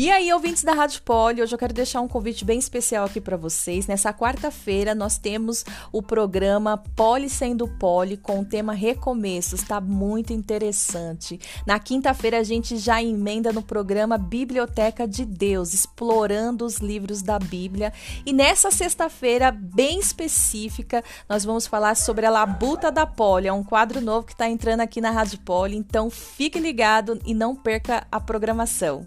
E aí, ouvintes da Rádio Poli, hoje eu quero deixar um convite bem especial aqui para vocês. Nessa quarta-feira nós temos o programa Poli sendo Poli com o tema Recomeços, tá muito interessante. Na quinta-feira a gente já emenda no programa Biblioteca de Deus, explorando os livros da Bíblia. E nessa sexta-feira, bem específica, nós vamos falar sobre a Labuta da Poli, é um quadro novo que está entrando aqui na Rádio Poli, então fique ligado e não perca a programação.